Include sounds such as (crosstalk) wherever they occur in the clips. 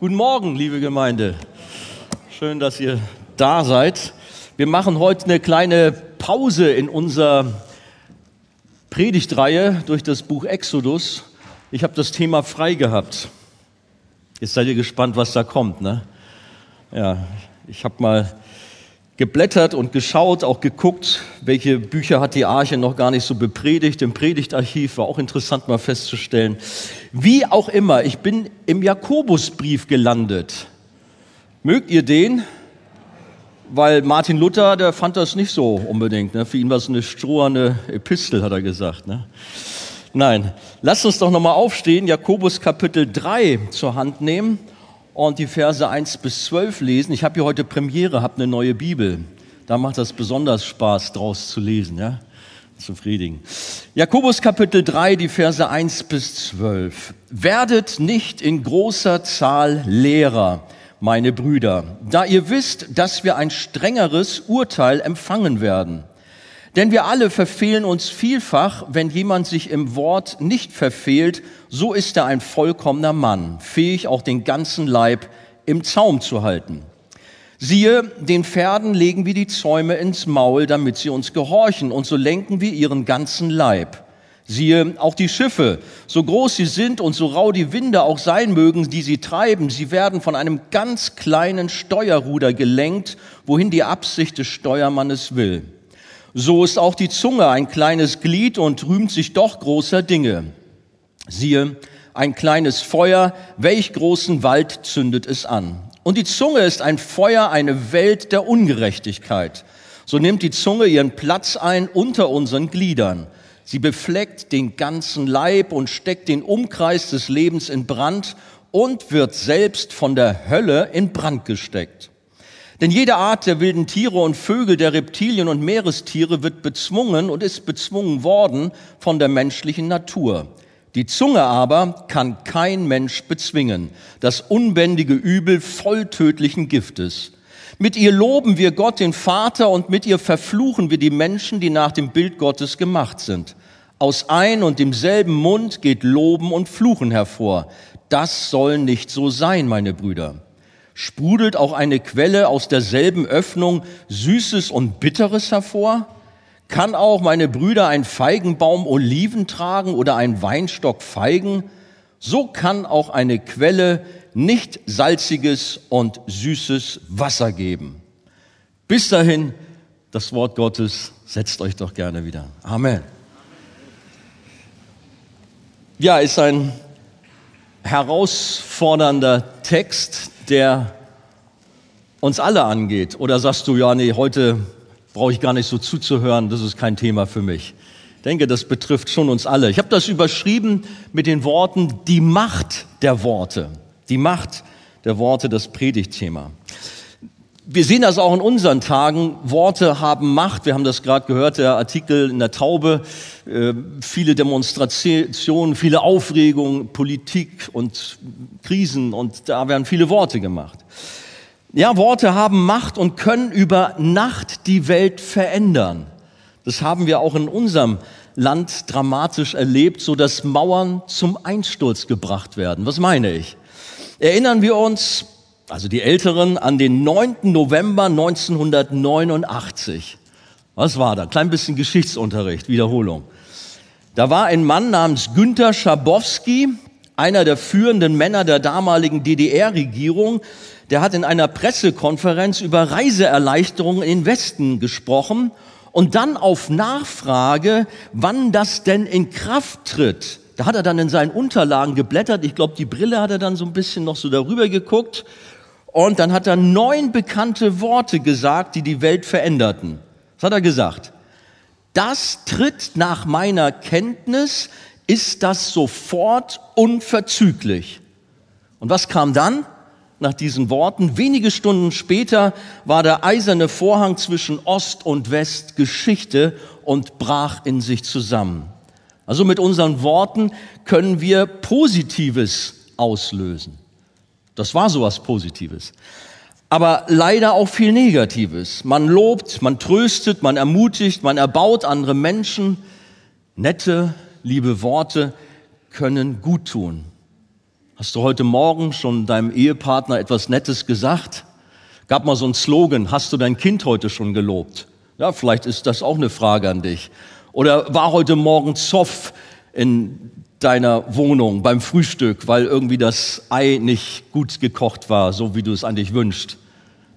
Guten Morgen, liebe Gemeinde. Schön, dass ihr da seid. Wir machen heute eine kleine Pause in unserer Predigtreihe durch das Buch Exodus. Ich habe das Thema frei gehabt. Jetzt seid ihr gespannt, was da kommt. Ne? Ja, ich habe mal geblättert und geschaut, auch geguckt, welche Bücher hat die Arche noch gar nicht so bepredigt. Im Predigtarchiv war auch interessant mal festzustellen. Wie auch immer, ich bin im Jakobusbrief gelandet. Mögt ihr den? Weil Martin Luther, der fand das nicht so unbedingt. Ne? Für ihn war es eine stroherne Epistel, hat er gesagt. Ne? Nein, lasst uns doch nochmal aufstehen, Jakobus Kapitel 3 zur Hand nehmen und die Verse 1 bis 12 lesen. Ich habe hier heute Premiere, habe eine neue Bibel. Da macht das besonders Spaß, draus zu lesen, ja? Zufrieden. Jakobus Kapitel 3, die Verse 1 bis 12. Werdet nicht in großer Zahl Lehrer, meine Brüder, da ihr wisst, dass wir ein strengeres Urteil empfangen werden. Denn wir alle verfehlen uns vielfach, wenn jemand sich im Wort nicht verfehlt, so ist er ein vollkommener Mann, fähig auch den ganzen Leib im Zaum zu halten. Siehe, den Pferden legen wir die Zäume ins Maul, damit sie uns gehorchen, und so lenken wir ihren ganzen Leib. Siehe, auch die Schiffe, so groß sie sind und so rau die Winde auch sein mögen, die sie treiben, sie werden von einem ganz kleinen Steuerruder gelenkt, wohin die Absicht des Steuermannes will. So ist auch die Zunge ein kleines Glied und rühmt sich doch großer Dinge. Siehe, ein kleines Feuer, welch großen Wald zündet es an. Und die Zunge ist ein Feuer, eine Welt der Ungerechtigkeit. So nimmt die Zunge ihren Platz ein unter unseren Gliedern. Sie befleckt den ganzen Leib und steckt den Umkreis des Lebens in Brand und wird selbst von der Hölle in Brand gesteckt. Denn jede Art der wilden Tiere und Vögel, der Reptilien und Meerestiere wird bezwungen und ist bezwungen worden von der menschlichen Natur. Die Zunge aber kann kein Mensch bezwingen, das unbändige Übel voll tödlichen Giftes. Mit ihr loben wir Gott, den Vater, und mit ihr verfluchen wir die Menschen, die nach dem Bild Gottes gemacht sind. Aus ein und demselben Mund geht Loben und Fluchen hervor. Das soll nicht so sein, meine Brüder. Sprudelt auch eine Quelle aus derselben Öffnung Süßes und Bitteres hervor? Kann auch meine Brüder ein Feigenbaum Oliven tragen oder ein Weinstock Feigen? So kann auch eine Quelle nicht salziges und süßes Wasser geben. Bis dahin das Wort Gottes. Setzt euch doch gerne wieder. Amen. Ja, ist ein herausfordernder Text, der uns alle angeht? Oder sagst du, ja, nee, heute brauche ich gar nicht so zuzuhören, das ist kein Thema für mich? Ich denke, das betrifft schon uns alle. Ich habe das überschrieben mit den Worten die Macht der Worte. Die Macht der Worte, das Predigtthema. Wir sehen das auch in unseren Tagen. Worte haben Macht. Wir haben das gerade gehört, der Artikel in der Taube. Äh, viele Demonstrationen, viele Aufregungen, Politik und Krisen und da werden viele Worte gemacht. Ja, Worte haben Macht und können über Nacht die Welt verändern. Das haben wir auch in unserem Land dramatisch erlebt, so dass Mauern zum Einsturz gebracht werden. Was meine ich? Erinnern wir uns also die Älteren, an den 9. November 1989. Was war da? Klein bisschen Geschichtsunterricht, Wiederholung. Da war ein Mann namens Günter Schabowski, einer der führenden Männer der damaligen DDR-Regierung, der hat in einer Pressekonferenz über Reiseerleichterungen in Westen gesprochen und dann auf Nachfrage, wann das denn in Kraft tritt. Da hat er dann in seinen Unterlagen geblättert. Ich glaube, die Brille hat er dann so ein bisschen noch so darüber geguckt. Und dann hat er neun bekannte Worte gesagt, die die Welt veränderten. Was hat er gesagt? Das tritt nach meiner Kenntnis, ist das sofort unverzüglich. Und was kam dann? Nach diesen Worten, wenige Stunden später war der eiserne Vorhang zwischen Ost und West Geschichte und brach in sich zusammen. Also mit unseren Worten können wir Positives auslösen. Das war sowas Positives. Aber leider auch viel Negatives. Man lobt, man tröstet, man ermutigt, man erbaut andere Menschen. Nette, liebe Worte können gut tun. Hast du heute Morgen schon deinem Ehepartner etwas Nettes gesagt? Gab mal so ein Slogan, hast du dein Kind heute schon gelobt? Ja, vielleicht ist das auch eine Frage an dich. Oder war heute Morgen Zoff in deiner Wohnung beim Frühstück, weil irgendwie das Ei nicht gut gekocht war, so wie du es eigentlich wünschst?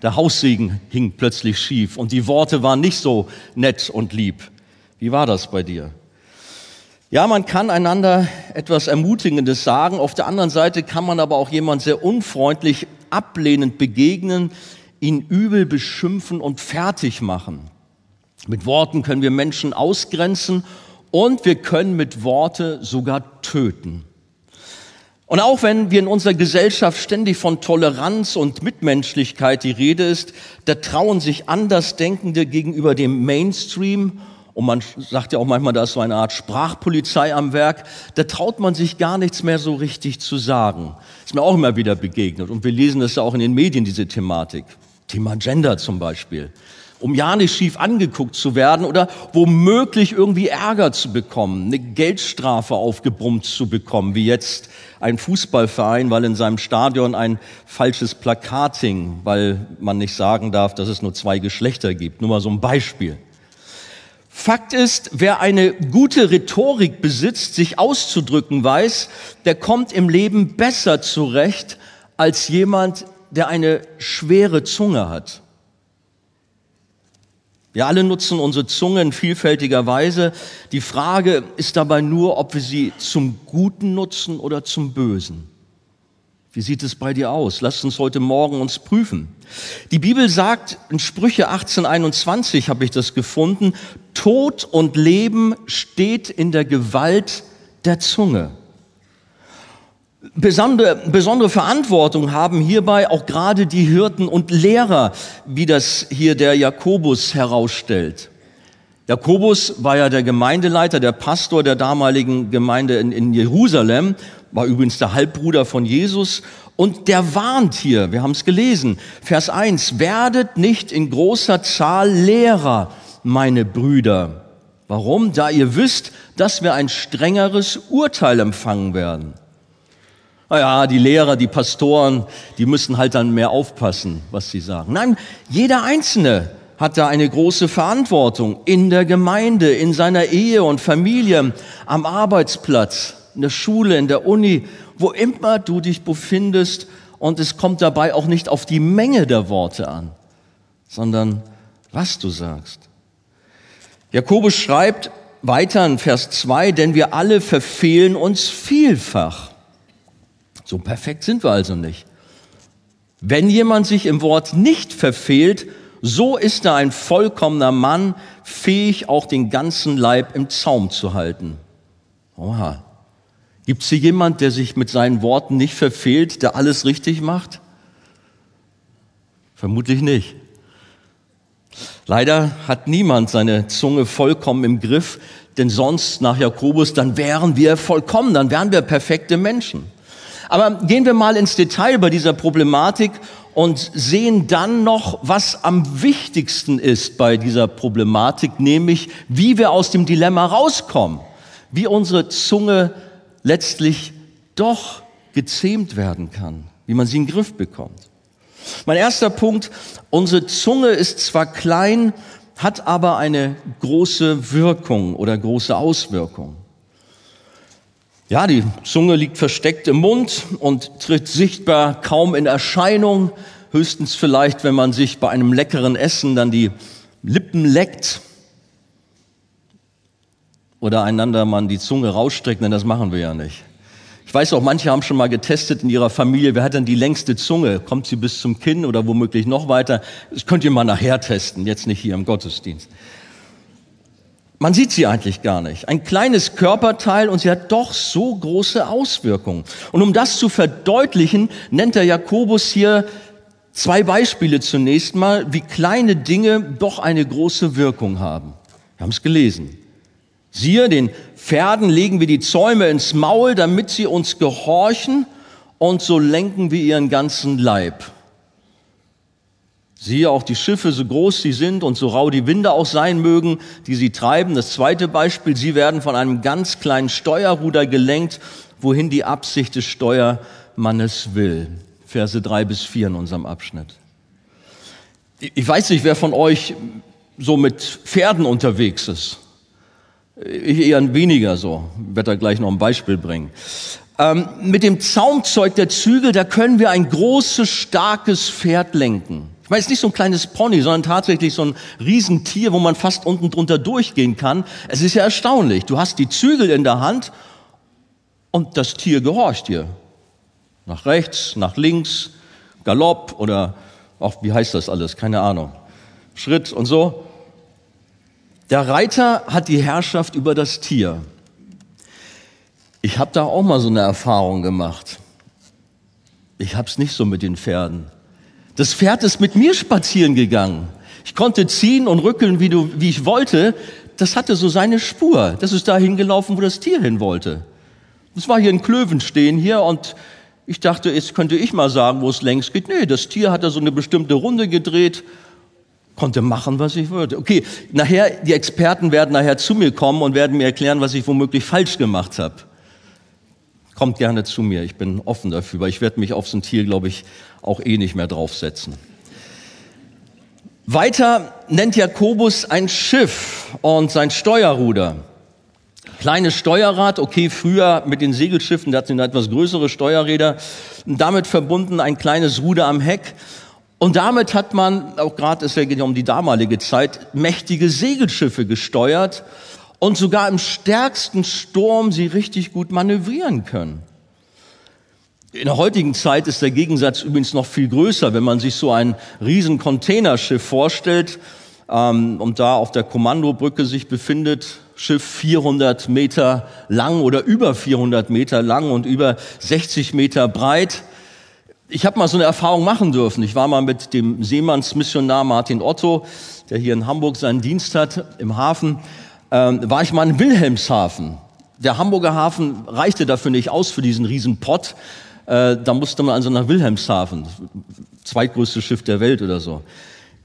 Der Haussegen hing plötzlich schief und die Worte waren nicht so nett und lieb. Wie war das bei dir? Ja, man kann einander etwas Ermutigendes sagen. Auf der anderen Seite kann man aber auch jemand sehr unfreundlich, ablehnend begegnen, ihn übel beschimpfen und fertig machen. Mit Worten können wir Menschen ausgrenzen und wir können mit Worte sogar töten. Und auch wenn wir in unserer Gesellschaft ständig von Toleranz und Mitmenschlichkeit die Rede ist, da trauen sich Andersdenkende gegenüber dem Mainstream und man sagt ja auch manchmal, da ist so eine Art Sprachpolizei am Werk, da traut man sich gar nichts mehr so richtig zu sagen. Ist mir auch immer wieder begegnet. Und wir lesen das ja auch in den Medien, diese Thematik. Thema Gender zum Beispiel. Um ja nicht schief angeguckt zu werden oder womöglich irgendwie Ärger zu bekommen, eine Geldstrafe aufgebrummt zu bekommen, wie jetzt ein Fußballverein, weil in seinem Stadion ein falsches Plakat hing, weil man nicht sagen darf, dass es nur zwei Geschlechter gibt. Nur mal so ein Beispiel. Fakt ist, wer eine gute Rhetorik besitzt, sich auszudrücken weiß, der kommt im Leben besser zurecht als jemand, der eine schwere Zunge hat. Wir alle nutzen unsere Zunge in vielfältiger Weise. Die Frage ist dabei nur, ob wir sie zum Guten nutzen oder zum Bösen. Wie sieht es bei dir aus? Lass uns heute Morgen uns prüfen. Die Bibel sagt in Sprüche 1821 habe ich das gefunden, Tod und Leben steht in der Gewalt der Zunge. Besondere, besondere Verantwortung haben hierbei auch gerade die Hirten und Lehrer, wie das hier der Jakobus herausstellt. Jakobus war ja der Gemeindeleiter, der Pastor der damaligen Gemeinde in, in Jerusalem war übrigens der Halbbruder von Jesus und der warnt hier, wir haben es gelesen, Vers 1, werdet nicht in großer Zahl Lehrer, meine Brüder. Warum? Da ihr wisst, dass wir ein strengeres Urteil empfangen werden. Naja, die Lehrer, die Pastoren, die müssen halt dann mehr aufpassen, was sie sagen. Nein, jeder Einzelne hat da eine große Verantwortung in der Gemeinde, in seiner Ehe und Familie, am Arbeitsplatz in der Schule, in der Uni, wo immer du dich befindest. Und es kommt dabei auch nicht auf die Menge der Worte an, sondern was du sagst. Jakobus schreibt weiter in Vers 2, denn wir alle verfehlen uns vielfach. So perfekt sind wir also nicht. Wenn jemand sich im Wort nicht verfehlt, so ist er ein vollkommener Mann, fähig auch den ganzen Leib im Zaum zu halten. Oha. Gibt es hier jemand, der sich mit seinen Worten nicht verfehlt, der alles richtig macht? Vermutlich nicht. Leider hat niemand seine Zunge vollkommen im Griff, denn sonst nach Jakobus, dann wären wir vollkommen, dann wären wir perfekte Menschen. Aber gehen wir mal ins Detail bei dieser Problematik und sehen dann noch, was am wichtigsten ist bei dieser Problematik, nämlich wie wir aus dem Dilemma rauskommen, wie unsere Zunge letztlich doch gezähmt werden kann, wie man sie in den Griff bekommt. Mein erster Punkt, unsere Zunge ist zwar klein, hat aber eine große Wirkung oder große Auswirkung. Ja, die Zunge liegt versteckt im Mund und tritt sichtbar kaum in Erscheinung, höchstens vielleicht, wenn man sich bei einem leckeren Essen dann die Lippen leckt oder einander man die Zunge rausstreckt, denn das machen wir ja nicht. Ich weiß auch, manche haben schon mal getestet in ihrer Familie, wer hat denn die längste Zunge? Kommt sie bis zum Kinn oder womöglich noch weiter? Das könnt ihr mal nachher testen, jetzt nicht hier im Gottesdienst. Man sieht sie eigentlich gar nicht. Ein kleines Körperteil und sie hat doch so große Auswirkungen. Und um das zu verdeutlichen, nennt der Jakobus hier zwei Beispiele zunächst mal, wie kleine Dinge doch eine große Wirkung haben. Wir haben es gelesen. Siehe, den Pferden legen wir die Zäume ins Maul, damit sie uns gehorchen, und so lenken wir ihren ganzen Leib. Siehe auch die Schiffe, so groß sie sind und so rau die Winde auch sein mögen, die sie treiben. Das zweite Beispiel, sie werden von einem ganz kleinen Steuerruder gelenkt, wohin die Absicht des Steuermanns man es will. Verse drei bis vier in unserem Abschnitt. Ich weiß nicht, wer von euch so mit Pferden unterwegs ist. Ich eher weniger so. Ich werde da gleich noch ein Beispiel bringen. Ähm, mit dem Zaumzeug der Zügel, da können wir ein großes, starkes Pferd lenken. Ich meine, es ist nicht so ein kleines Pony, sondern tatsächlich so ein Riesentier, wo man fast unten drunter durchgehen kann. Es ist ja erstaunlich. Du hast die Zügel in der Hand und das Tier gehorcht dir. Nach rechts, nach links, Galopp oder auch, wie heißt das alles? Keine Ahnung. Schritt und so. Der Reiter hat die Herrschaft über das Tier. Ich habe da auch mal so eine Erfahrung gemacht. Ich habe es nicht so mit den Pferden. Das Pferd ist mit mir spazieren gegangen. Ich konnte ziehen und rückeln, wie, du, wie ich wollte. Das hatte so seine Spur. Das ist dahin gelaufen, wo das Tier hin wollte. Es war hier in Klöven stehen hier und ich dachte, jetzt könnte ich mal sagen, wo es längs geht. Nee, das Tier hat da so eine bestimmte Runde gedreht, konnte machen, was ich wollte. Okay, nachher, die Experten werden nachher zu mir kommen und werden mir erklären, was ich womöglich falsch gemacht habe. Kommt gerne zu mir, ich bin offen dafür, weil ich werde mich auf so ein Tier, glaube ich, auch eh nicht mehr draufsetzen. Weiter nennt Jakobus ein Schiff und sein Steuerruder. Kleines Steuerrad, okay, früher mit den Segelschiffen, da hatten etwas größere Steuerräder, damit verbunden ein kleines Ruder am Heck. Und damit hat man, auch gerade, es ja um die damalige Zeit, mächtige Segelschiffe gesteuert und sogar im stärksten Sturm sie richtig gut manövrieren können. In der heutigen Zeit ist der Gegensatz übrigens noch viel größer, wenn man sich so ein riesen Containerschiff vorstellt ähm, und da auf der Kommandobrücke sich befindet, Schiff 400 Meter lang oder über 400 Meter lang und über 60 Meter breit. Ich habe mal so eine Erfahrung machen dürfen. Ich war mal mit dem Seemannsmissionar Martin Otto, der hier in Hamburg seinen Dienst hat, im Hafen ähm, war ich mal in Wilhelmshaven. Der Hamburger Hafen reichte dafür nicht aus für diesen riesen Pott. Äh, da musste man also nach Wilhelmshaven, zweitgrößtes Schiff der Welt oder so.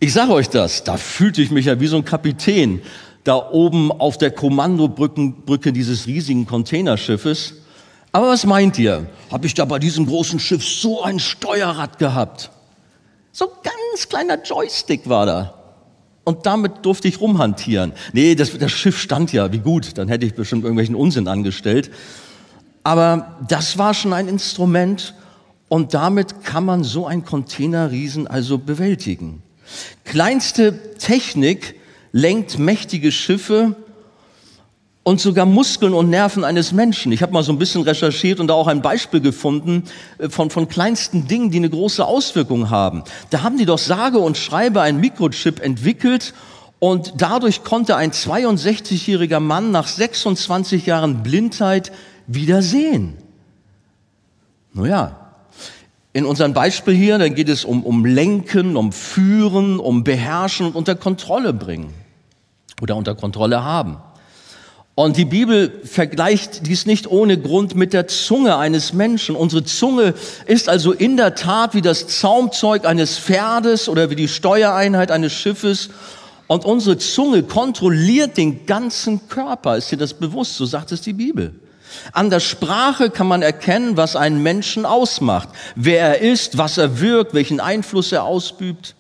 Ich sage euch das, da fühlte ich mich ja wie so ein Kapitän da oben auf der Kommandobrücke dieses riesigen Containerschiffes. Aber was meint ihr? Habe ich da bei diesem großen Schiff so ein Steuerrad gehabt? So ganz kleiner Joystick war da und damit durfte ich rumhantieren. Nee, das, das Schiff stand ja, wie gut, dann hätte ich bestimmt irgendwelchen Unsinn angestellt. Aber das war schon ein Instrument und damit kann man so ein Containerriesen also bewältigen. Kleinste Technik lenkt mächtige Schiffe und sogar Muskeln und Nerven eines Menschen. Ich habe mal so ein bisschen recherchiert und da auch ein Beispiel gefunden äh, von, von kleinsten Dingen, die eine große Auswirkung haben. Da haben die doch sage und schreibe ein Mikrochip entwickelt und dadurch konnte ein 62-jähriger Mann nach 26 Jahren Blindheit wieder sehen. Naja, in unserem Beispiel hier, dann geht es um, um Lenken, um Führen, um Beherrschen und unter Kontrolle bringen oder unter Kontrolle haben. Und die Bibel vergleicht dies nicht ohne Grund mit der Zunge eines Menschen. Unsere Zunge ist also in der Tat wie das Zaumzeug eines Pferdes oder wie die Steuereinheit eines Schiffes. Und unsere Zunge kontrolliert den ganzen Körper. Ist dir das bewusst? So sagt es die Bibel. An der Sprache kann man erkennen, was einen Menschen ausmacht. Wer er ist, was er wirkt, welchen Einfluss er ausübt.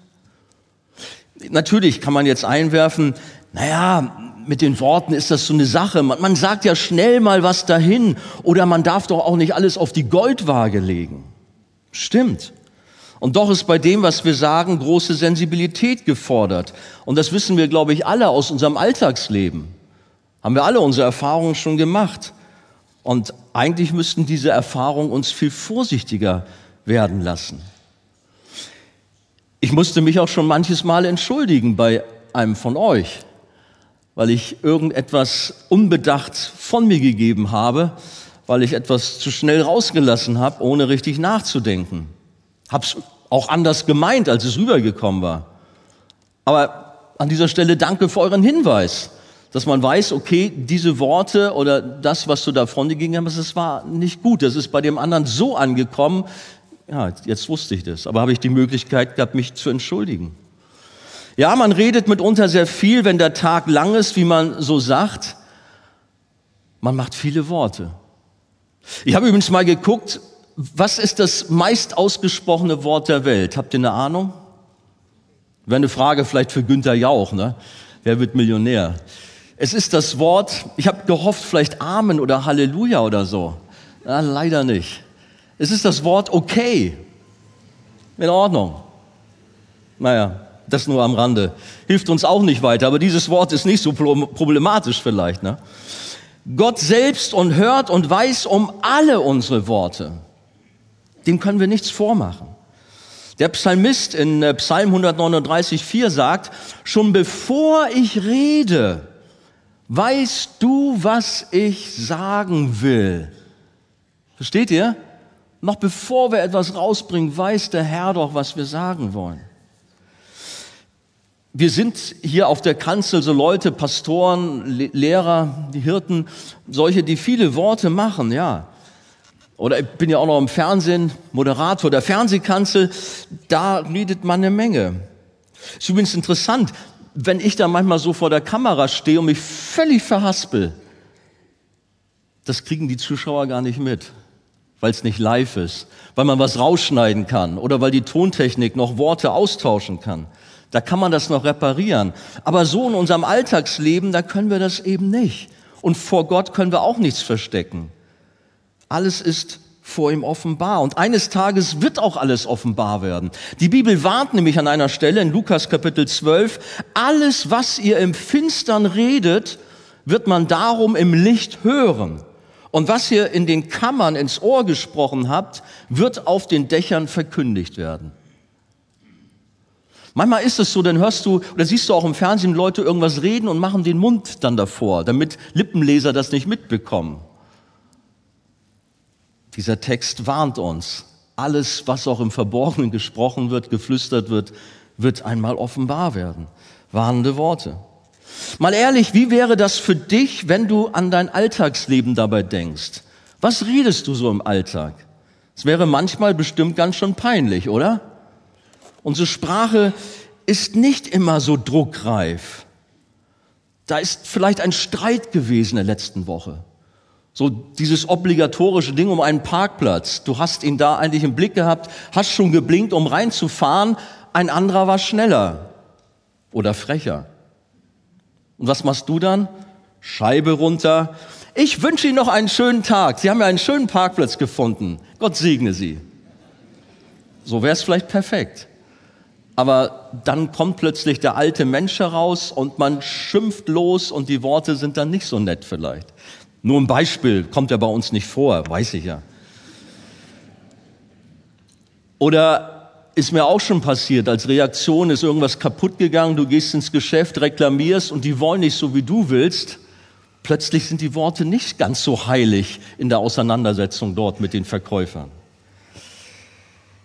Natürlich kann man jetzt einwerfen, naja, mit den Worten ist das so eine Sache. Man, man sagt ja schnell mal was dahin oder man darf doch auch nicht alles auf die Goldwaage legen. Stimmt. Und doch ist bei dem, was wir sagen, große Sensibilität gefordert. Und das wissen wir, glaube ich, alle aus unserem Alltagsleben. Haben wir alle unsere Erfahrungen schon gemacht. Und eigentlich müssten diese Erfahrungen uns viel vorsichtiger werden lassen. Ich musste mich auch schon manches Mal entschuldigen bei einem von euch weil ich irgendetwas unbedacht von mir gegeben habe, weil ich etwas zu schnell rausgelassen habe, ohne richtig nachzudenken. Hab's auch anders gemeint, als es rübergekommen war. Aber an dieser Stelle danke für euren Hinweis, dass man weiß, okay, diese Worte oder das, was du da von dir ging, das war nicht gut. Das ist bei dem anderen so angekommen. Ja, jetzt wusste ich das. Aber habe ich die Möglichkeit gehabt, mich zu entschuldigen. Ja, man redet mitunter sehr viel, wenn der Tag lang ist, wie man so sagt. Man macht viele Worte. Ich habe übrigens mal geguckt, was ist das meist ausgesprochene Wort der Welt? Habt ihr eine Ahnung? Wäre eine Frage vielleicht für Günther Jauch, ne? Wer wird Millionär? Es ist das Wort, ich habe gehofft, vielleicht Amen oder Halleluja oder so. Ja, leider nicht. Es ist das Wort okay. In Ordnung. Naja, das nur am Rande. Hilft uns auch nicht weiter, aber dieses Wort ist nicht so problematisch vielleicht. Ne? Gott selbst und hört und weiß um alle unsere Worte. Dem können wir nichts vormachen. Der Psalmist in äh, Psalm 139, 4 sagt, schon bevor ich rede, weißt du, was ich sagen will. Versteht ihr? Noch bevor wir etwas rausbringen, weiß der Herr doch, was wir sagen wollen. Wir sind hier auf der Kanzel so Leute, Pastoren, Lehrer, die Hirten, solche, die viele Worte machen, ja. Oder ich bin ja auch noch im Fernsehen, Moderator der Fernsehkanzel, da redet man eine Menge. Ist übrigens interessant, wenn ich da manchmal so vor der Kamera stehe und mich völlig verhaspel, das kriegen die Zuschauer gar nicht mit, weil es nicht live ist, weil man was rausschneiden kann oder weil die Tontechnik noch Worte austauschen kann. Da kann man das noch reparieren. Aber so in unserem Alltagsleben, da können wir das eben nicht. Und vor Gott können wir auch nichts verstecken. Alles ist vor ihm offenbar. Und eines Tages wird auch alles offenbar werden. Die Bibel warnt nämlich an einer Stelle in Lukas Kapitel 12, alles, was ihr im Finstern redet, wird man darum im Licht hören. Und was ihr in den Kammern ins Ohr gesprochen habt, wird auf den Dächern verkündigt werden. Manchmal ist es so, dann hörst du oder siehst du auch im Fernsehen Leute irgendwas reden und machen den Mund dann davor, damit Lippenleser das nicht mitbekommen. Dieser Text warnt uns. Alles, was auch im Verborgenen gesprochen wird, geflüstert wird, wird einmal offenbar werden. Warnende Worte. Mal ehrlich, wie wäre das für dich, wenn du an dein Alltagsleben dabei denkst? Was redest du so im Alltag? Es wäre manchmal bestimmt ganz schön peinlich, oder? Unsere Sprache ist nicht immer so druckreif. Da ist vielleicht ein Streit gewesen in der letzten Woche. So dieses obligatorische Ding um einen Parkplatz. Du hast ihn da eigentlich im Blick gehabt, hast schon geblinkt, um reinzufahren. Ein anderer war schneller oder frecher. Und was machst du dann? Scheibe runter. Ich wünsche Ihnen noch einen schönen Tag. Sie haben ja einen schönen Parkplatz gefunden. Gott segne Sie. So wäre es vielleicht perfekt. Aber dann kommt plötzlich der alte Mensch heraus und man schimpft los und die Worte sind dann nicht so nett vielleicht. Nur ein Beispiel, kommt ja bei uns nicht vor, weiß ich ja. Oder ist mir auch schon passiert, als Reaktion ist irgendwas kaputt gegangen, du gehst ins Geschäft, reklamierst und die wollen nicht so, wie du willst. Plötzlich sind die Worte nicht ganz so heilig in der Auseinandersetzung dort mit den Verkäufern.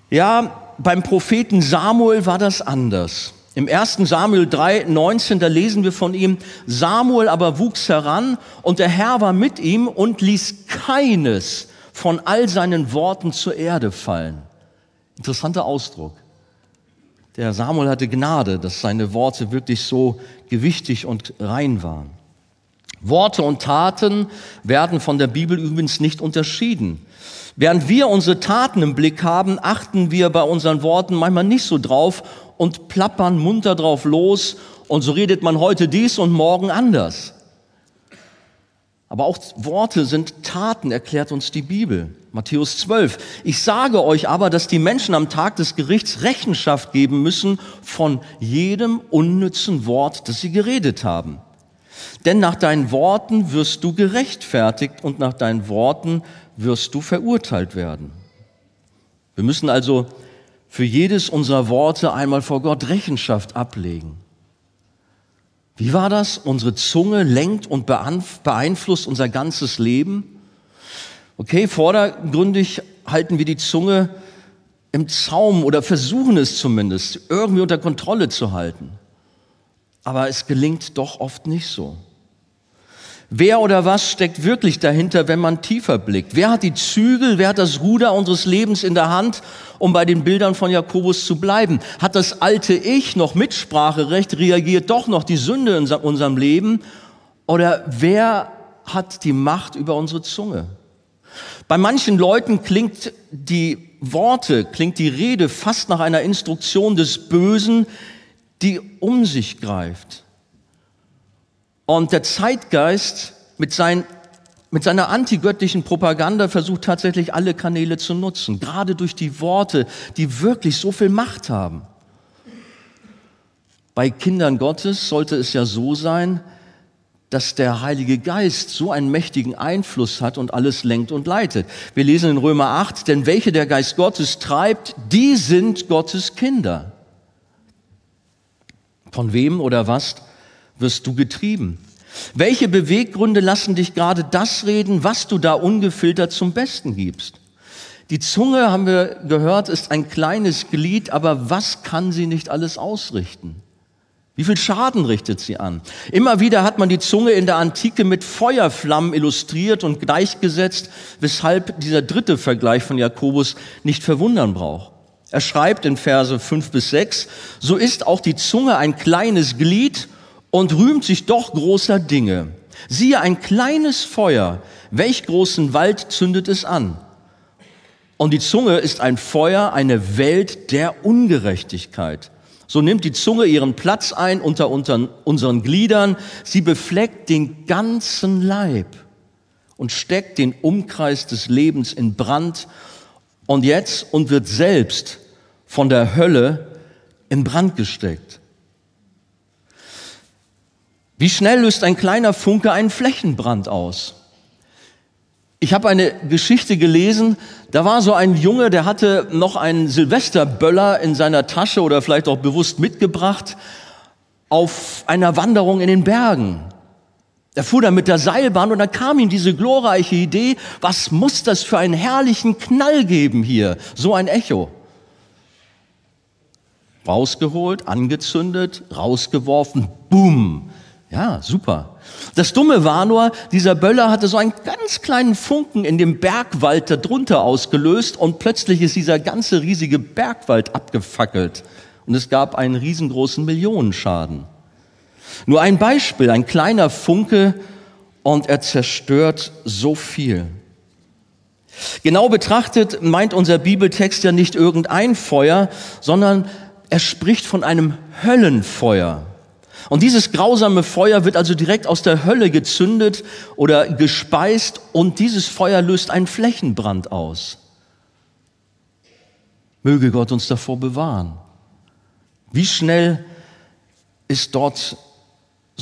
Ja, beim Propheten Samuel war das anders. Im 1. Samuel 3, 19, da lesen wir von ihm, Samuel aber wuchs heran und der Herr war mit ihm und ließ keines von all seinen Worten zur Erde fallen. Interessanter Ausdruck. Der Samuel hatte Gnade, dass seine Worte wirklich so gewichtig und rein waren. Worte und Taten werden von der Bibel übrigens nicht unterschieden. Während wir unsere Taten im Blick haben, achten wir bei unseren Worten manchmal nicht so drauf und plappern munter drauf los und so redet man heute dies und morgen anders. Aber auch Worte sind Taten, erklärt uns die Bibel. Matthäus 12. Ich sage euch aber, dass die Menschen am Tag des Gerichts Rechenschaft geben müssen von jedem unnützen Wort, das sie geredet haben. Denn nach deinen Worten wirst du gerechtfertigt und nach deinen Worten wirst du verurteilt werden. Wir müssen also für jedes unserer Worte einmal vor Gott Rechenschaft ablegen. Wie war das? Unsere Zunge lenkt und beeinflusst unser ganzes Leben. Okay, vordergründig halten wir die Zunge im Zaum oder versuchen es zumindest irgendwie unter Kontrolle zu halten. Aber es gelingt doch oft nicht so. Wer oder was steckt wirklich dahinter, wenn man tiefer blickt? Wer hat die Zügel, wer hat das Ruder unseres Lebens in der Hand, um bei den Bildern von Jakobus zu bleiben? Hat das alte Ich noch Mitspracherecht? Reagiert doch noch die Sünde in unserem Leben? Oder wer hat die Macht über unsere Zunge? Bei manchen Leuten klingt die Worte, klingt die Rede fast nach einer Instruktion des Bösen, die um sich greift. Und der Zeitgeist mit, sein, mit seiner antigöttlichen Propaganda versucht tatsächlich alle Kanäle zu nutzen, gerade durch die Worte, die wirklich so viel Macht haben. Bei Kindern Gottes sollte es ja so sein, dass der Heilige Geist so einen mächtigen Einfluss hat und alles lenkt und leitet. Wir lesen in Römer 8, denn welche der Geist Gottes treibt, die sind Gottes Kinder. Von wem oder was wirst du getrieben? Welche Beweggründe lassen dich gerade das reden, was du da ungefiltert zum Besten gibst? Die Zunge, haben wir gehört, ist ein kleines Glied, aber was kann sie nicht alles ausrichten? Wie viel Schaden richtet sie an? Immer wieder hat man die Zunge in der Antike mit Feuerflammen illustriert und gleichgesetzt, weshalb dieser dritte Vergleich von Jakobus nicht verwundern braucht. Er schreibt in Verse 5 bis 6, so ist auch die Zunge ein kleines Glied und rühmt sich doch großer Dinge. Siehe ein kleines Feuer, welch großen Wald zündet es an? Und die Zunge ist ein Feuer, eine Welt der Ungerechtigkeit. So nimmt die Zunge ihren Platz ein unter, unter unseren Gliedern. Sie befleckt den ganzen Leib und steckt den Umkreis des Lebens in Brand und jetzt und wird selbst von der Hölle in Brand gesteckt. Wie schnell löst ein kleiner Funke einen Flächenbrand aus? Ich habe eine Geschichte gelesen, da war so ein Junge, der hatte noch einen Silvesterböller in seiner Tasche oder vielleicht auch bewusst mitgebracht auf einer Wanderung in den Bergen. Er fuhr dann mit der Seilbahn und dann kam ihm diese glorreiche Idee, was muss das für einen herrlichen Knall geben hier? So ein Echo. Rausgeholt, angezündet, rausgeworfen, boom. Ja, super. Das Dumme war nur, dieser Böller hatte so einen ganz kleinen Funken in dem Bergwald darunter ausgelöst und plötzlich ist dieser ganze riesige Bergwald abgefackelt und es gab einen riesengroßen Millionenschaden. Nur ein Beispiel, ein kleiner Funke und er zerstört so viel. Genau betrachtet meint unser Bibeltext ja nicht irgendein Feuer, sondern er spricht von einem Höllenfeuer. Und dieses grausame Feuer wird also direkt aus der Hölle gezündet oder gespeist und dieses Feuer löst einen Flächenbrand aus. Möge Gott uns davor bewahren. Wie schnell ist dort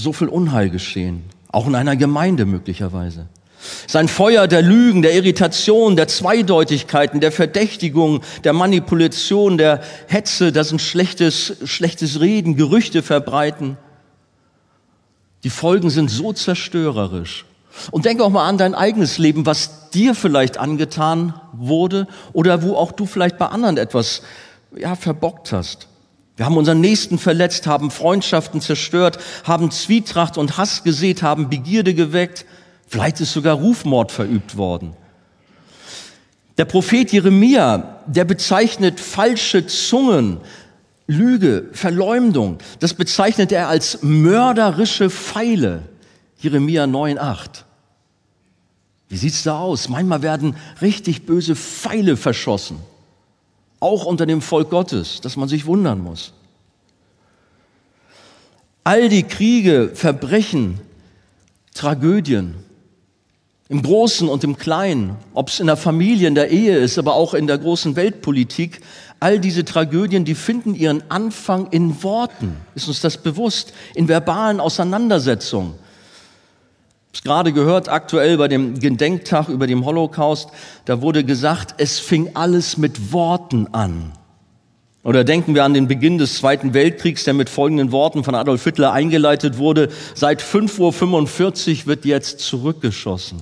so viel Unheil geschehen, auch in einer Gemeinde möglicherweise. Sein Feuer der Lügen, der Irritation, der Zweideutigkeiten, der Verdächtigung, der Manipulation, der Hetze, das ein schlechtes, schlechtes Reden, Gerüchte verbreiten. Die Folgen sind so zerstörerisch. Und denk auch mal an dein eigenes Leben, was dir vielleicht angetan wurde oder wo auch du vielleicht bei anderen etwas ja, verbockt hast. Wir haben unseren Nächsten verletzt, haben Freundschaften zerstört, haben Zwietracht und Hass gesät, haben Begierde geweckt. Vielleicht ist sogar Rufmord verübt worden. Der Prophet Jeremia, der bezeichnet falsche Zungen Lüge, Verleumdung, das bezeichnet er als mörderische Pfeile. Jeremia 9,8. Wie sieht's da aus? Manchmal werden richtig böse Pfeile verschossen. Auch unter dem Volk Gottes, dass man sich wundern muss. All die Kriege, Verbrechen, Tragödien, im Großen und im Kleinen, ob es in der Familie, in der Ehe ist, aber auch in der großen Weltpolitik, all diese Tragödien, die finden ihren Anfang in Worten. Ist uns das bewusst? In verbalen Auseinandersetzungen. Ich habe gerade gehört, aktuell bei dem Gedenktag über dem Holocaust, da wurde gesagt, es fing alles mit Worten an. Oder denken wir an den Beginn des Zweiten Weltkriegs, der mit folgenden Worten von Adolf Hitler eingeleitet wurde. Seit 5.45 Uhr wird jetzt zurückgeschossen.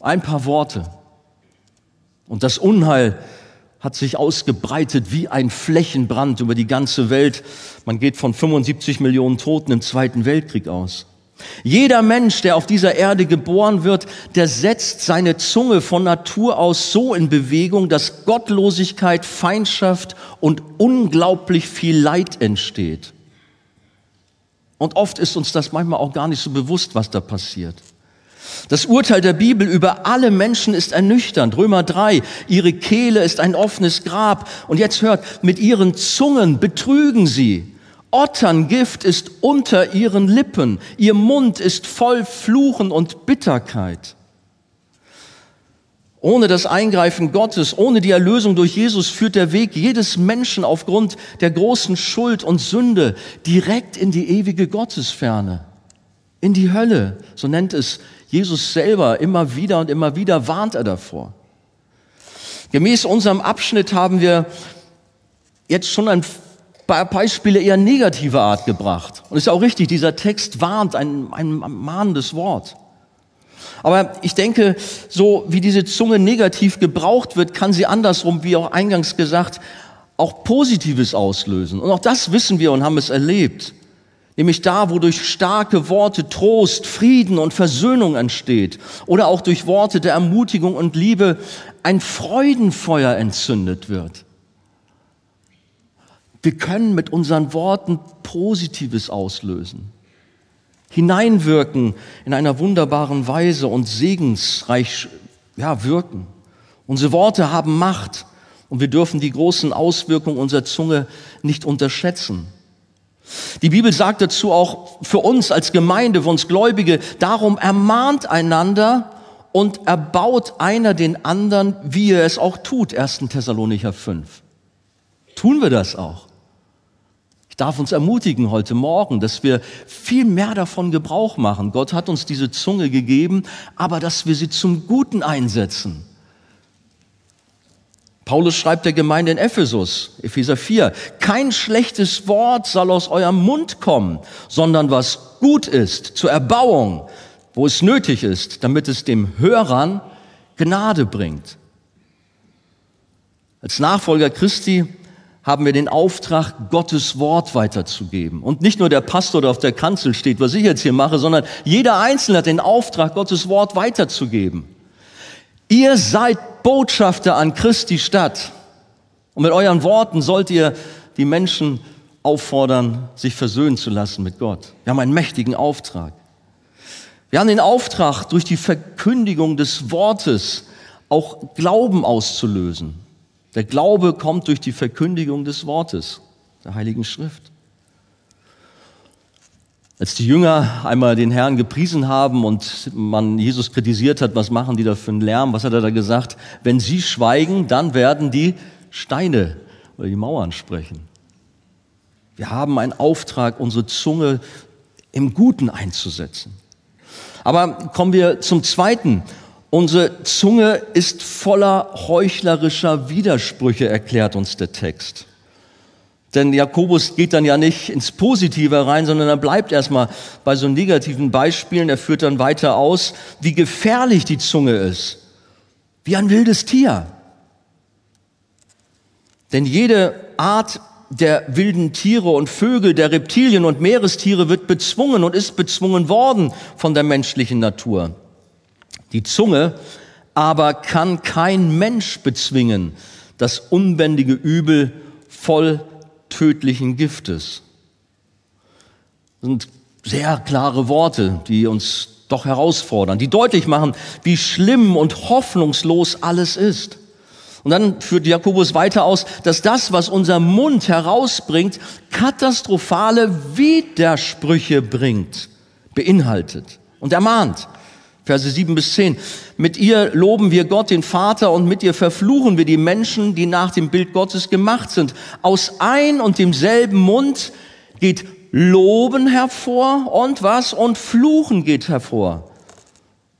Ein paar Worte. Und das Unheil hat sich ausgebreitet wie ein Flächenbrand über die ganze Welt. Man geht von 75 Millionen Toten im Zweiten Weltkrieg aus. Jeder Mensch, der auf dieser Erde geboren wird, der setzt seine Zunge von Natur aus so in Bewegung, dass Gottlosigkeit, Feindschaft und unglaublich viel Leid entsteht. Und oft ist uns das manchmal auch gar nicht so bewusst, was da passiert. Das Urteil der Bibel über alle Menschen ist ernüchternd. Römer 3. Ihre Kehle ist ein offenes Grab. Und jetzt hört, mit ihren Zungen betrügen sie. Otterngift ist unter ihren Lippen. Ihr Mund ist voll Fluchen und Bitterkeit. Ohne das Eingreifen Gottes, ohne die Erlösung durch Jesus führt der Weg jedes Menschen aufgrund der großen Schuld und Sünde direkt in die ewige Gottesferne, in die Hölle. So nennt es Jesus selber immer wieder und immer wieder warnt er davor. Gemäß unserem Abschnitt haben wir jetzt schon ein Beispiele eher negativer Art gebracht. Und ist auch richtig, dieser Text warnt, ein, ein mahnendes Wort. Aber ich denke, so wie diese Zunge negativ gebraucht wird, kann sie andersrum, wie auch eingangs gesagt, auch Positives auslösen. Und auch das wissen wir und haben es erlebt. Nämlich da, wo durch starke Worte Trost, Frieden und Versöhnung entsteht. Oder auch durch Worte der Ermutigung und Liebe ein Freudenfeuer entzündet wird. Wir können mit unseren Worten Positives auslösen hineinwirken in einer wunderbaren Weise und segensreich ja, wirken. Unsere Worte haben Macht und wir dürfen die großen Auswirkungen unserer Zunge nicht unterschätzen. Die Bibel sagt dazu auch für uns als Gemeinde, für uns Gläubige, darum ermahnt einander und erbaut einer den anderen, wie er es auch tut, 1. Thessalonicher 5. Tun wir das auch? Darf uns ermutigen heute Morgen, dass wir viel mehr davon Gebrauch machen. Gott hat uns diese Zunge gegeben, aber dass wir sie zum Guten einsetzen. Paulus schreibt der Gemeinde in Ephesus, Epheser 4, kein schlechtes Wort soll aus eurem Mund kommen, sondern was gut ist zur Erbauung, wo es nötig ist, damit es dem Hörern Gnade bringt. Als Nachfolger Christi haben wir den Auftrag, Gottes Wort weiterzugeben. Und nicht nur der Pastor, der auf der Kanzel steht, was ich jetzt hier mache, sondern jeder Einzelne hat den Auftrag, Gottes Wort weiterzugeben. Ihr seid Botschafter an Christi Stadt. Und mit euren Worten sollt ihr die Menschen auffordern, sich versöhnen zu lassen mit Gott. Wir haben einen mächtigen Auftrag. Wir haben den Auftrag, durch die Verkündigung des Wortes auch Glauben auszulösen. Der Glaube kommt durch die Verkündigung des Wortes, der Heiligen Schrift. Als die Jünger einmal den Herrn gepriesen haben und man Jesus kritisiert hat, was machen die da für einen Lärm, was hat er da gesagt? Wenn sie schweigen, dann werden die Steine oder die Mauern sprechen. Wir haben einen Auftrag, unsere Zunge im Guten einzusetzen. Aber kommen wir zum zweiten Unsere Zunge ist voller heuchlerischer Widersprüche, erklärt uns der Text. Denn Jakobus geht dann ja nicht ins Positive rein, sondern er bleibt erstmal bei so negativen Beispielen. Er führt dann weiter aus, wie gefährlich die Zunge ist. Wie ein wildes Tier. Denn jede Art der wilden Tiere und Vögel, der Reptilien und Meerestiere wird bezwungen und ist bezwungen worden von der menschlichen Natur. Die Zunge aber kann kein Mensch bezwingen, das unbändige Übel voll tödlichen Giftes. Das sind sehr klare Worte, die uns doch herausfordern, die deutlich machen, wie schlimm und hoffnungslos alles ist. Und dann führt Jakobus weiter aus, dass das, was unser Mund herausbringt, katastrophale Widersprüche bringt, beinhaltet und ermahnt. Verse 7 bis 10. Mit ihr loben wir Gott, den Vater, und mit ihr verfluchen wir die Menschen, die nach dem Bild Gottes gemacht sind. Aus ein und demselben Mund geht Loben hervor und was? Und Fluchen geht hervor.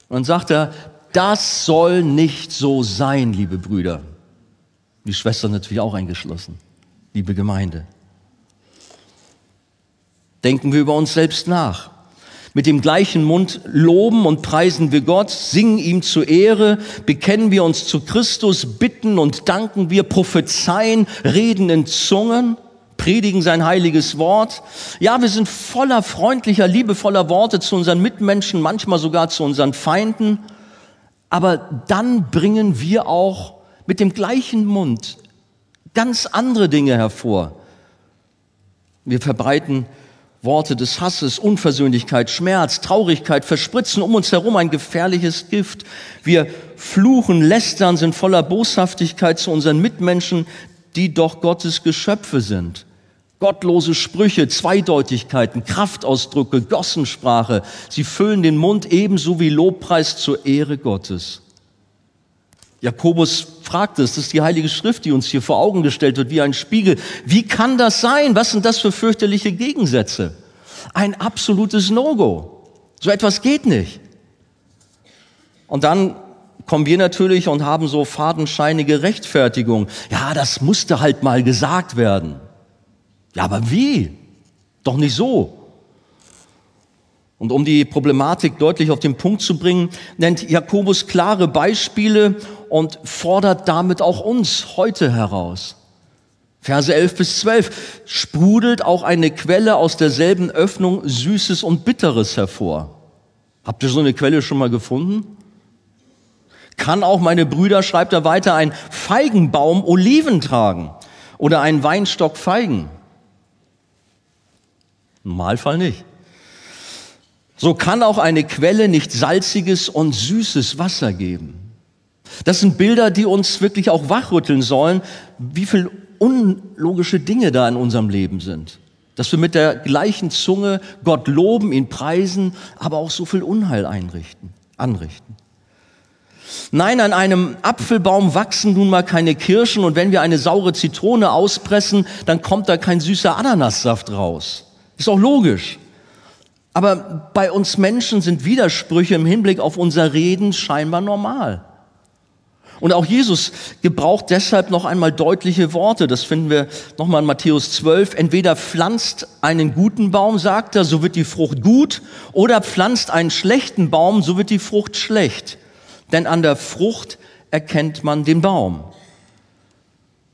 Und sagt er, das soll nicht so sein, liebe Brüder. Die Schwestern natürlich auch eingeschlossen, liebe Gemeinde. Denken wir über uns selbst nach. Mit dem gleichen Mund loben und preisen wir Gott, singen ihm zur Ehre, bekennen wir uns zu Christus, bitten und danken wir, prophezeien, reden in Zungen, predigen sein heiliges Wort. Ja, wir sind voller freundlicher, liebevoller Worte zu unseren Mitmenschen, manchmal sogar zu unseren Feinden. Aber dann bringen wir auch mit dem gleichen Mund ganz andere Dinge hervor. Wir verbreiten Worte des Hasses, Unversöhnlichkeit, Schmerz, Traurigkeit verspritzen um uns herum ein gefährliches Gift. Wir fluchen, lästern, sind voller Boshaftigkeit zu unseren Mitmenschen, die doch Gottes Geschöpfe sind. Gottlose Sprüche, Zweideutigkeiten, Kraftausdrücke, Gossensprache, sie füllen den Mund ebenso wie Lobpreis zur Ehre Gottes. Jakobus fragt es, das ist die Heilige Schrift, die uns hier vor Augen gestellt wird, wie ein Spiegel. Wie kann das sein? Was sind das für fürchterliche Gegensätze? Ein absolutes No-Go. So etwas geht nicht. Und dann kommen wir natürlich und haben so fadenscheinige Rechtfertigung. Ja, das musste halt mal gesagt werden. Ja, aber wie? Doch nicht so. Und um die Problematik deutlich auf den Punkt zu bringen, nennt Jakobus klare Beispiele und fordert damit auch uns heute heraus. Verse 11 bis 12 sprudelt auch eine Quelle aus derselben Öffnung Süßes und Bitteres hervor. Habt ihr so eine Quelle schon mal gefunden? Kann auch meine Brüder, schreibt er weiter, ein Feigenbaum Oliven tragen oder ein Weinstock Feigen? Normalfall nicht. So kann auch eine Quelle nicht salziges und süßes Wasser geben. Das sind Bilder, die uns wirklich auch wachrütteln sollen, wie viel unlogische Dinge da in unserem Leben sind. Dass wir mit der gleichen Zunge Gott loben, ihn preisen, aber auch so viel Unheil einrichten, anrichten. Nein, an einem Apfelbaum wachsen nun mal keine Kirschen und wenn wir eine saure Zitrone auspressen, dann kommt da kein süßer Ananassaft raus. Ist auch logisch. Aber bei uns Menschen sind Widersprüche im Hinblick auf unser Reden scheinbar normal. Und auch Jesus gebraucht deshalb noch einmal deutliche Worte. Das finden wir nochmal in Matthäus 12. Entweder pflanzt einen guten Baum, sagt er, so wird die Frucht gut, oder pflanzt einen schlechten Baum, so wird die Frucht schlecht. Denn an der Frucht erkennt man den Baum.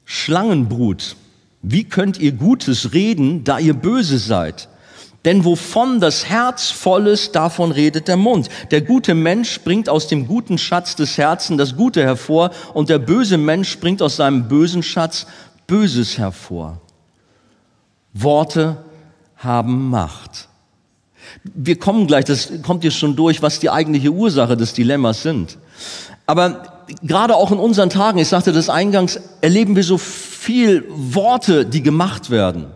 Schlangenbrut wie könnt ihr Gutes reden, da ihr böse seid? Denn wovon das Herz voll ist, davon redet der Mund. Der gute Mensch bringt aus dem guten Schatz des Herzens das Gute hervor und der böse Mensch bringt aus seinem bösen Schatz Böses hervor. Worte haben Macht. Wir kommen gleich, das kommt jetzt schon durch, was die eigentliche Ursache des Dilemmas sind. Aber gerade auch in unseren Tagen, ich sagte das eingangs, erleben wir so viel Worte, die gemacht werden.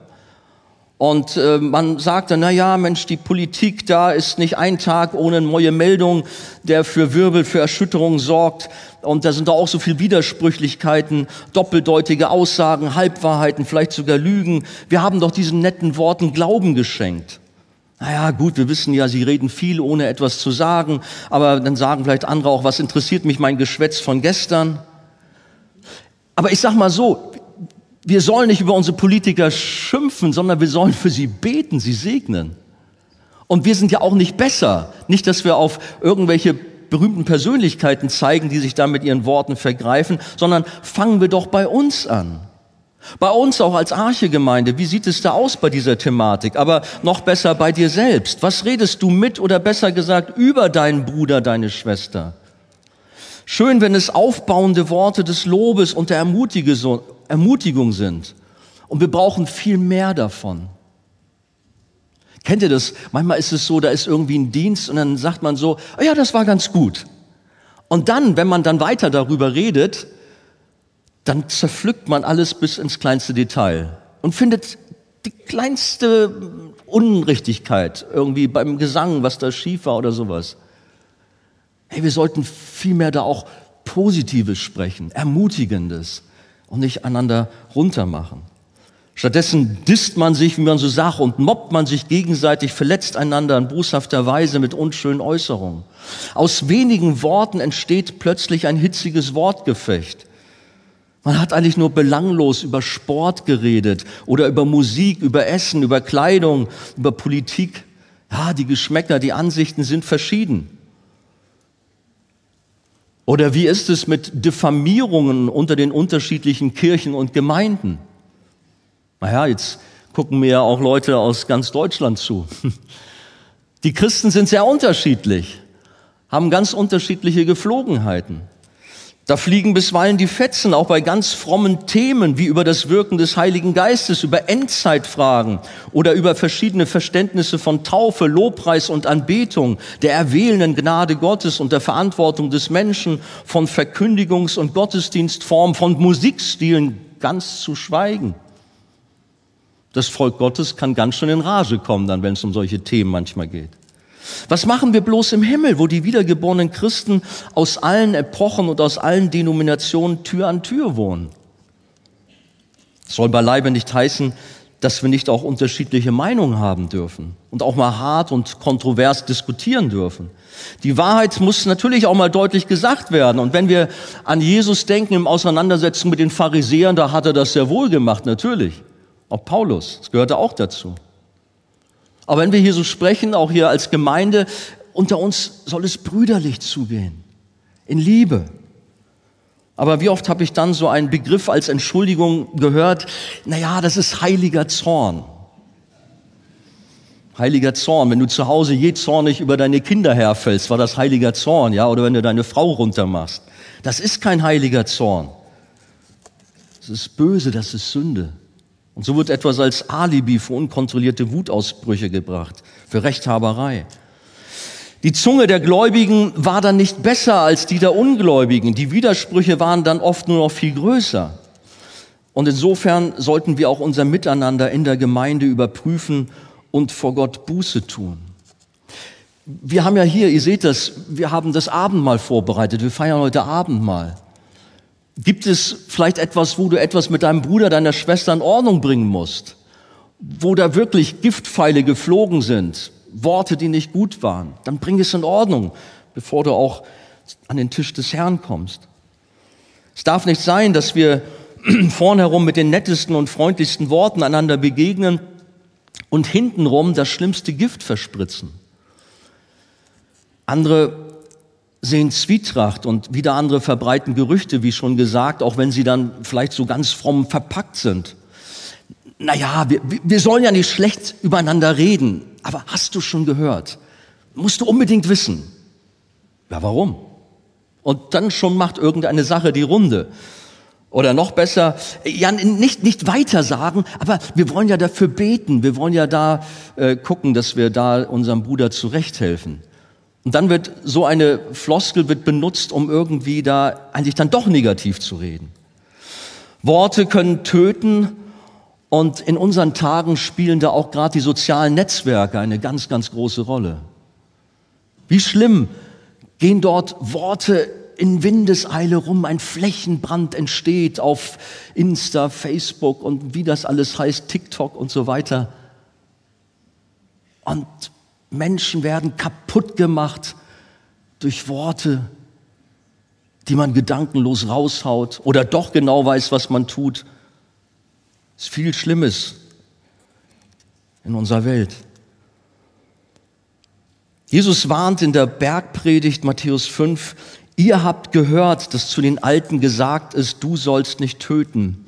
Und äh, man sagt dann, na ja, Mensch, die Politik da ist nicht ein Tag ohne neue Meldung, der für Wirbel, für Erschütterung sorgt. Und da sind da auch so viel Widersprüchlichkeiten, doppeldeutige Aussagen, Halbwahrheiten, vielleicht sogar Lügen. Wir haben doch diesen netten Worten Glauben geschenkt. Naja, gut, wir wissen ja, sie reden viel, ohne etwas zu sagen, aber dann sagen vielleicht andere auch, was interessiert mich mein Geschwätz von gestern? Aber ich sag mal so, wir sollen nicht über unsere Politiker schimpfen, sondern wir sollen für sie beten, sie segnen. Und wir sind ja auch nicht besser. Nicht, dass wir auf irgendwelche berühmten Persönlichkeiten zeigen, die sich da mit ihren Worten vergreifen, sondern fangen wir doch bei uns an. Bei uns auch als Archegemeinde, wie sieht es da aus bei dieser Thematik? Aber noch besser bei dir selbst. Was redest du mit oder besser gesagt über deinen Bruder, deine Schwester? Schön, wenn es aufbauende Worte des Lobes und der Ermutigung sind. Und wir brauchen viel mehr davon. Kennt ihr das? Manchmal ist es so, da ist irgendwie ein Dienst und dann sagt man so, oh ja, das war ganz gut. Und dann, wenn man dann weiter darüber redet, dann zerpflückt man alles bis ins kleinste Detail und findet die kleinste Unrichtigkeit irgendwie beim Gesang, was da schief war oder sowas. Hey, wir sollten vielmehr da auch Positives sprechen, Ermutigendes und nicht einander runtermachen. Stattdessen disst man sich, wie man so sagt, und mobbt man sich gegenseitig, verletzt einander in boshafter Weise mit unschönen Äußerungen. Aus wenigen Worten entsteht plötzlich ein hitziges Wortgefecht. Man hat eigentlich nur belanglos über Sport geredet oder über Musik, über Essen, über Kleidung, über Politik. Ja, die Geschmäcker, die Ansichten sind verschieden. Oder wie ist es mit Diffamierungen unter den unterschiedlichen Kirchen und Gemeinden? Naja, jetzt gucken mir ja auch Leute aus ganz Deutschland zu. (laughs) Die Christen sind sehr unterschiedlich, haben ganz unterschiedliche Geflogenheiten. Da fliegen bisweilen die Fetzen, auch bei ganz frommen Themen wie über das Wirken des Heiligen Geistes, über Endzeitfragen oder über verschiedene Verständnisse von Taufe, Lobpreis und Anbetung, der erwählenden Gnade Gottes und der Verantwortung des Menschen, von Verkündigungs- und Gottesdienstformen, von Musikstilen ganz zu schweigen. Das Volk Gottes kann ganz schön in Rage kommen, dann, wenn es um solche Themen manchmal geht. Was machen wir bloß im Himmel, wo die wiedergeborenen Christen aus allen Epochen und aus allen Denominationen Tür an Tür wohnen? Das soll beileibe nicht heißen, dass wir nicht auch unterschiedliche Meinungen haben dürfen und auch mal hart und kontrovers diskutieren dürfen. Die Wahrheit muss natürlich auch mal deutlich gesagt werden. Und wenn wir an Jesus denken im Auseinandersetzen mit den Pharisäern, da hat er das sehr wohl gemacht, natürlich. Auch Paulus, das gehörte auch dazu. Aber wenn wir hier so sprechen, auch hier als Gemeinde, unter uns soll es brüderlich zugehen, in Liebe. Aber wie oft habe ich dann so einen Begriff als Entschuldigung gehört, naja, das ist heiliger Zorn. Heiliger Zorn, wenn du zu Hause je zornig über deine Kinder herfällst, war das heiliger Zorn, ja, oder wenn du deine Frau runtermachst. Das ist kein heiliger Zorn. Das ist böse, das ist Sünde. Und so wird etwas als Alibi für unkontrollierte Wutausbrüche gebracht, für Rechthaberei. Die Zunge der Gläubigen war dann nicht besser als die der Ungläubigen. Die Widersprüche waren dann oft nur noch viel größer. Und insofern sollten wir auch unser Miteinander in der Gemeinde überprüfen und vor Gott Buße tun. Wir haben ja hier, ihr seht das, wir haben das Abendmahl vorbereitet. Wir feiern heute Abendmahl. Gibt es vielleicht etwas, wo du etwas mit deinem Bruder, deiner Schwester in Ordnung bringen musst? Wo da wirklich Giftpfeile geflogen sind, Worte, die nicht gut waren? Dann bring es in Ordnung, bevor du auch an den Tisch des Herrn kommst. Es darf nicht sein, dass wir (clears throat) vornherum mit den nettesten und freundlichsten Worten einander begegnen und hintenrum das schlimmste Gift verspritzen. Andere sehen Zwietracht und wieder andere verbreiten Gerüchte, wie schon gesagt, auch wenn sie dann vielleicht so ganz fromm verpackt sind. Naja, wir, wir sollen ja nicht schlecht übereinander reden, aber hast du schon gehört? Musst du unbedingt wissen. Ja, warum? Und dann schon macht irgendeine Sache die Runde. Oder noch besser, ja, nicht, nicht weiter sagen, aber wir wollen ja dafür beten. Wir wollen ja da äh, gucken, dass wir da unserem Bruder zurechthelfen. Und dann wird so eine Floskel wird benutzt, um irgendwie da eigentlich dann doch negativ zu reden. Worte können töten und in unseren Tagen spielen da auch gerade die sozialen Netzwerke eine ganz, ganz große Rolle. Wie schlimm gehen dort Worte in Windeseile rum, ein Flächenbrand entsteht auf Insta, Facebook und wie das alles heißt, TikTok und so weiter. Und Menschen werden kaputt gemacht durch Worte, die man gedankenlos raushaut oder doch genau weiß, was man tut. Es ist viel Schlimmes in unserer Welt. Jesus warnt in der Bergpredigt Matthäus 5, ihr habt gehört, dass zu den Alten gesagt ist, du sollst nicht töten.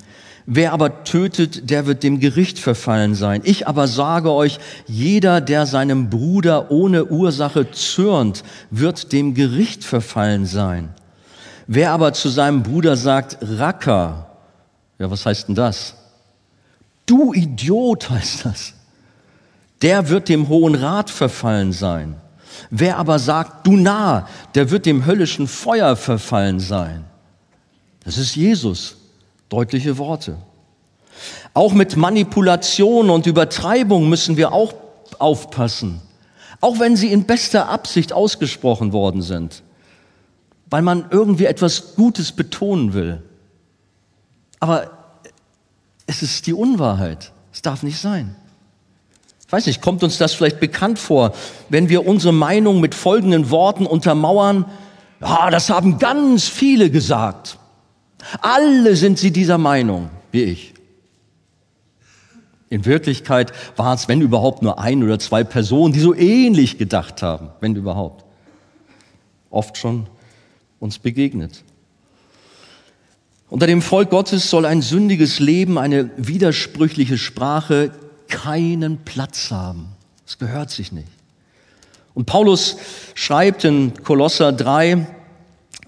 Wer aber tötet, der wird dem Gericht verfallen sein. Ich aber sage euch, jeder, der seinem Bruder ohne Ursache zürnt, wird dem Gericht verfallen sein. Wer aber zu seinem Bruder sagt, Racker, ja, was heißt denn das? Du Idiot heißt das. Der wird dem Hohen Rat verfallen sein. Wer aber sagt, du nah, der wird dem höllischen Feuer verfallen sein. Das ist Jesus. Deutliche Worte. Auch mit Manipulation und Übertreibung müssen wir auch aufpassen. Auch wenn sie in bester Absicht ausgesprochen worden sind. Weil man irgendwie etwas Gutes betonen will. Aber es ist die Unwahrheit. Es darf nicht sein. Ich weiß nicht, kommt uns das vielleicht bekannt vor, wenn wir unsere Meinung mit folgenden Worten untermauern? Ja, das haben ganz viele gesagt. Alle sind sie dieser Meinung, wie ich. In Wirklichkeit waren es, wenn überhaupt, nur ein oder zwei Personen, die so ähnlich gedacht haben, wenn überhaupt. Oft schon uns begegnet. Unter dem Volk Gottes soll ein sündiges Leben, eine widersprüchliche Sprache keinen Platz haben. Es gehört sich nicht. Und Paulus schreibt in Kolosser 3,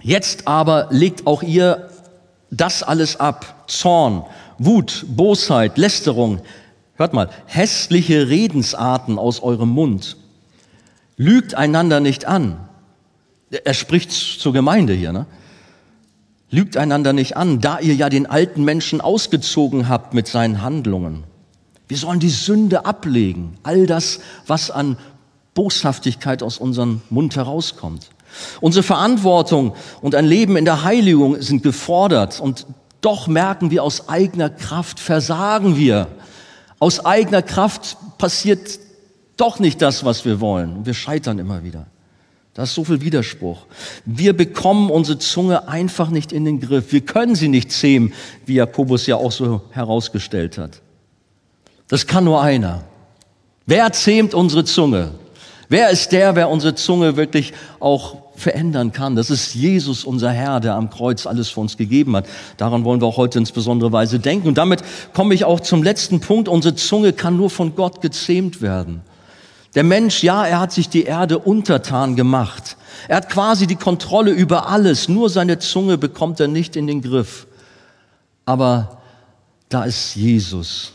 Jetzt aber legt auch ihr das alles ab. Zorn, Wut, Bosheit, Lästerung. Hört mal, hässliche Redensarten aus eurem Mund. Lügt einander nicht an. Er spricht zur Gemeinde hier, ne? Lügt einander nicht an, da ihr ja den alten Menschen ausgezogen habt mit seinen Handlungen. Wir sollen die Sünde ablegen. All das, was an Boshaftigkeit aus unserem Mund herauskommt. Unsere Verantwortung und ein Leben in der Heiligung sind gefordert und doch merken wir aus eigener Kraft, versagen wir. Aus eigener Kraft passiert doch nicht das, was wir wollen. Wir scheitern immer wieder. Da ist so viel Widerspruch. Wir bekommen unsere Zunge einfach nicht in den Griff. Wir können sie nicht zähmen, wie Jakobus ja auch so herausgestellt hat. Das kann nur einer. Wer zähmt unsere Zunge? Wer ist der, wer unsere Zunge wirklich auch verändern kann? Das ist Jesus, unser Herr, der am Kreuz alles für uns gegeben hat. Daran wollen wir auch heute insbesondere Weise denken. Und damit komme ich auch zum letzten Punkt. Unsere Zunge kann nur von Gott gezähmt werden. Der Mensch, ja, er hat sich die Erde untertan gemacht. Er hat quasi die Kontrolle über alles. Nur seine Zunge bekommt er nicht in den Griff. Aber da ist Jesus.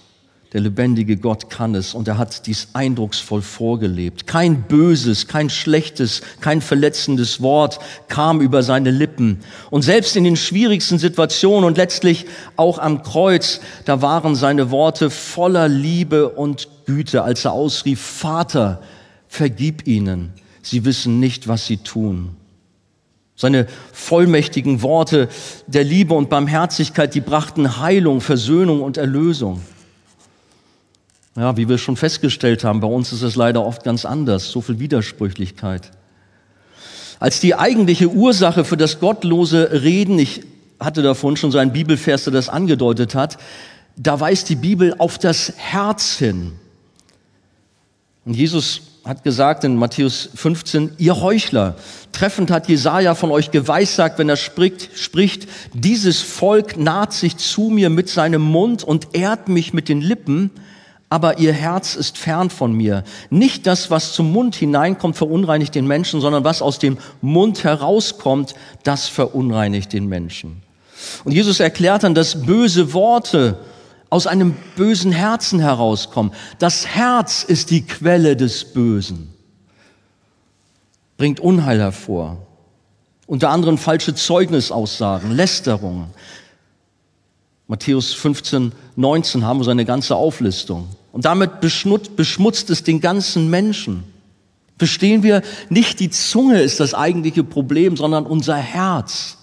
Der lebendige Gott kann es und er hat dies eindrucksvoll vorgelebt. Kein böses, kein schlechtes, kein verletzendes Wort kam über seine Lippen. Und selbst in den schwierigsten Situationen und letztlich auch am Kreuz, da waren seine Worte voller Liebe und Güte, als er ausrief, Vater, vergib ihnen. Sie wissen nicht, was sie tun. Seine vollmächtigen Worte der Liebe und Barmherzigkeit, die brachten Heilung, Versöhnung und Erlösung. Ja, wie wir schon festgestellt haben, bei uns ist es leider oft ganz anders, so viel Widersprüchlichkeit. Als die eigentliche Ursache für das gottlose Reden, ich hatte davon schon so einen Bibelvers, der das angedeutet hat, da weist die Bibel auf das Herz hin. Und Jesus hat gesagt in Matthäus 15, ihr Heuchler, treffend hat Jesaja von euch geweissagt, wenn er spricht, spricht, dieses Volk naht sich zu mir mit seinem Mund und ehrt mich mit den Lippen, aber ihr Herz ist fern von mir. Nicht das, was zum Mund hineinkommt, verunreinigt den Menschen, sondern was aus dem Mund herauskommt, das verunreinigt den Menschen. Und Jesus erklärt dann, dass böse Worte aus einem bösen Herzen herauskommen. Das Herz ist die Quelle des Bösen, bringt Unheil hervor. Unter anderem falsche Zeugnisaussagen, Lästerungen, Matthäus 15, 19 haben wir so eine ganze Auflistung. Und damit beschmutzt es den ganzen Menschen. Verstehen wir, nicht die Zunge ist das eigentliche Problem, sondern unser Herz.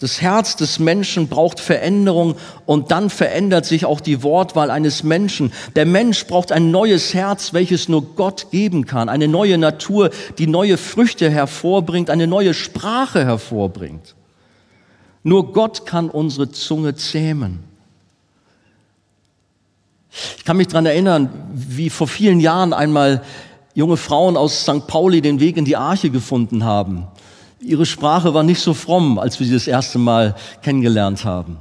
Das Herz des Menschen braucht Veränderung und dann verändert sich auch die Wortwahl eines Menschen. Der Mensch braucht ein neues Herz, welches nur Gott geben kann. Eine neue Natur, die neue Früchte hervorbringt, eine neue Sprache hervorbringt. Nur Gott kann unsere Zunge zähmen. Ich kann mich dran erinnern, wie vor vielen Jahren einmal junge Frauen aus St. Pauli den Weg in die Arche gefunden haben. Ihre Sprache war nicht so fromm, als wir sie das erste Mal kennengelernt haben.